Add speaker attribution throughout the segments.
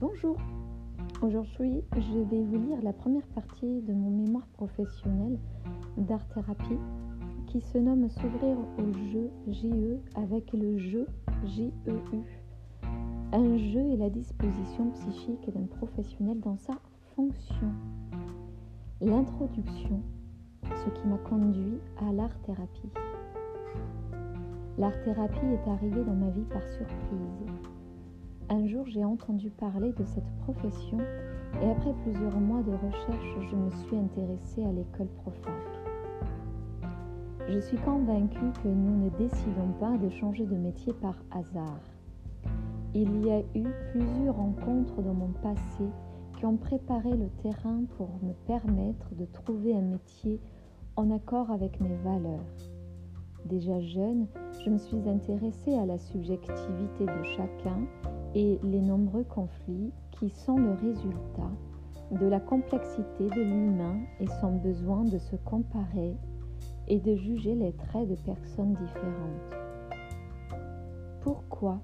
Speaker 1: Bonjour, aujourd'hui je vais vous lire la première partie de mon mémoire professionnel d'art-thérapie qui se nomme S'ouvrir au jeu JE avec le jeu JEU. Un jeu est la disposition psychique d'un professionnel dans sa fonction. L'introduction, ce qui m'a conduit à l'art-thérapie. L'art-thérapie est arrivée dans ma vie par surprise. Un jour, j'ai entendu parler de cette profession et après plusieurs mois de recherche, je me suis intéressée à l'école Profac. Je suis convaincue que nous ne décidons pas de changer de métier par hasard. Il y a eu plusieurs rencontres dans mon passé qui ont préparé le terrain pour me permettre de trouver un métier en accord avec mes valeurs. Déjà jeune, je me suis intéressée à la subjectivité de chacun et les nombreux conflits qui sont le résultat de la complexité de l'humain et son besoin de se comparer et de juger les traits de personnes différentes. Pourquoi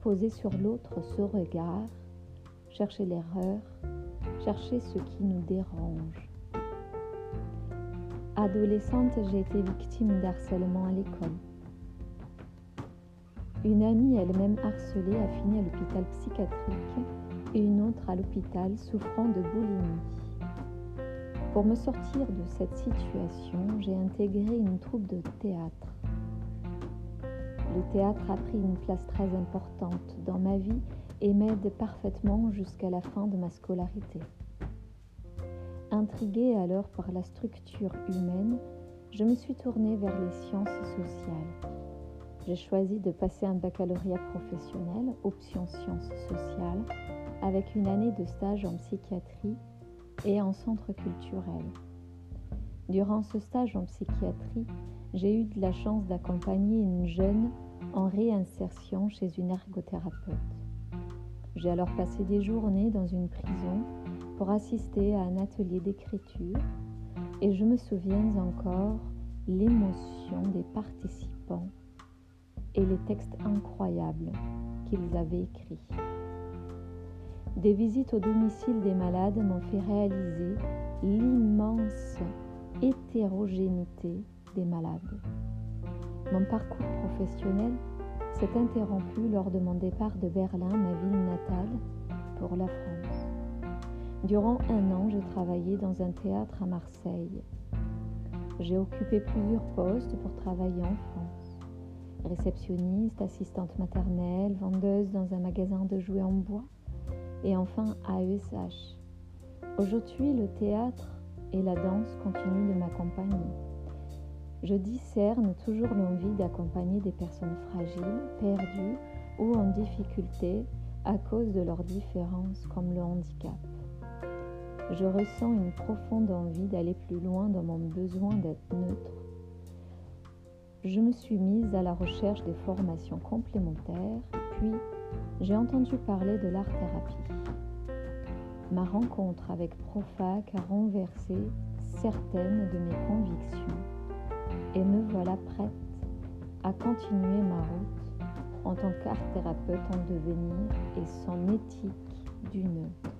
Speaker 1: poser sur l'autre ce regard, chercher l'erreur, chercher ce qui nous dérange? Adolescente, j'ai été victime d'harcèlement à l'école. Une amie elle-même harcelée a fini à l'hôpital psychiatrique et une autre à l'hôpital souffrant de boulimie. Pour me sortir de cette situation, j'ai intégré une troupe de théâtre. Le théâtre a pris une place très importante dans ma vie et m'aide parfaitement jusqu'à la fin de ma scolarité. Intriguée alors par la structure humaine, je me suis tournée vers les sciences sociales. J'ai choisi de passer un baccalauréat professionnel, option sciences sociales, avec une année de stage en psychiatrie et en centre culturel. Durant ce stage en psychiatrie, j'ai eu de la chance d'accompagner une jeune en réinsertion chez une ergothérapeute. J'ai alors passé des journées dans une prison pour assister à un atelier d'écriture et je me souviens encore l'émotion des participants et les textes incroyables qu'ils avaient écrits. Des visites au domicile des malades m'ont fait réaliser l'immense hétérogénéité des malades. Mon parcours professionnel s'est interrompu lors de mon départ de Berlin, ma ville natale, pour la France. Durant un an, j'ai travaillé dans un théâtre à Marseille. J'ai occupé plusieurs postes pour travailler en France réceptionniste, assistante maternelle, vendeuse dans un magasin de jouets en bois et enfin AESH. Aujourd'hui, le théâtre et la danse continuent de m'accompagner. Je discerne toujours l'envie d'accompagner des personnes fragiles, perdues ou en difficulté à cause de leurs différences comme le handicap. Je ressens une profonde envie d'aller plus loin dans mon besoin d'être neutre je me suis mise à la recherche des formations complémentaires, puis j'ai entendu parler de l'art-thérapie. Ma rencontre avec Profac a renversé certaines de mes convictions et me voilà prête à continuer ma route en tant qu'art-thérapeute en devenir et son éthique du neutre.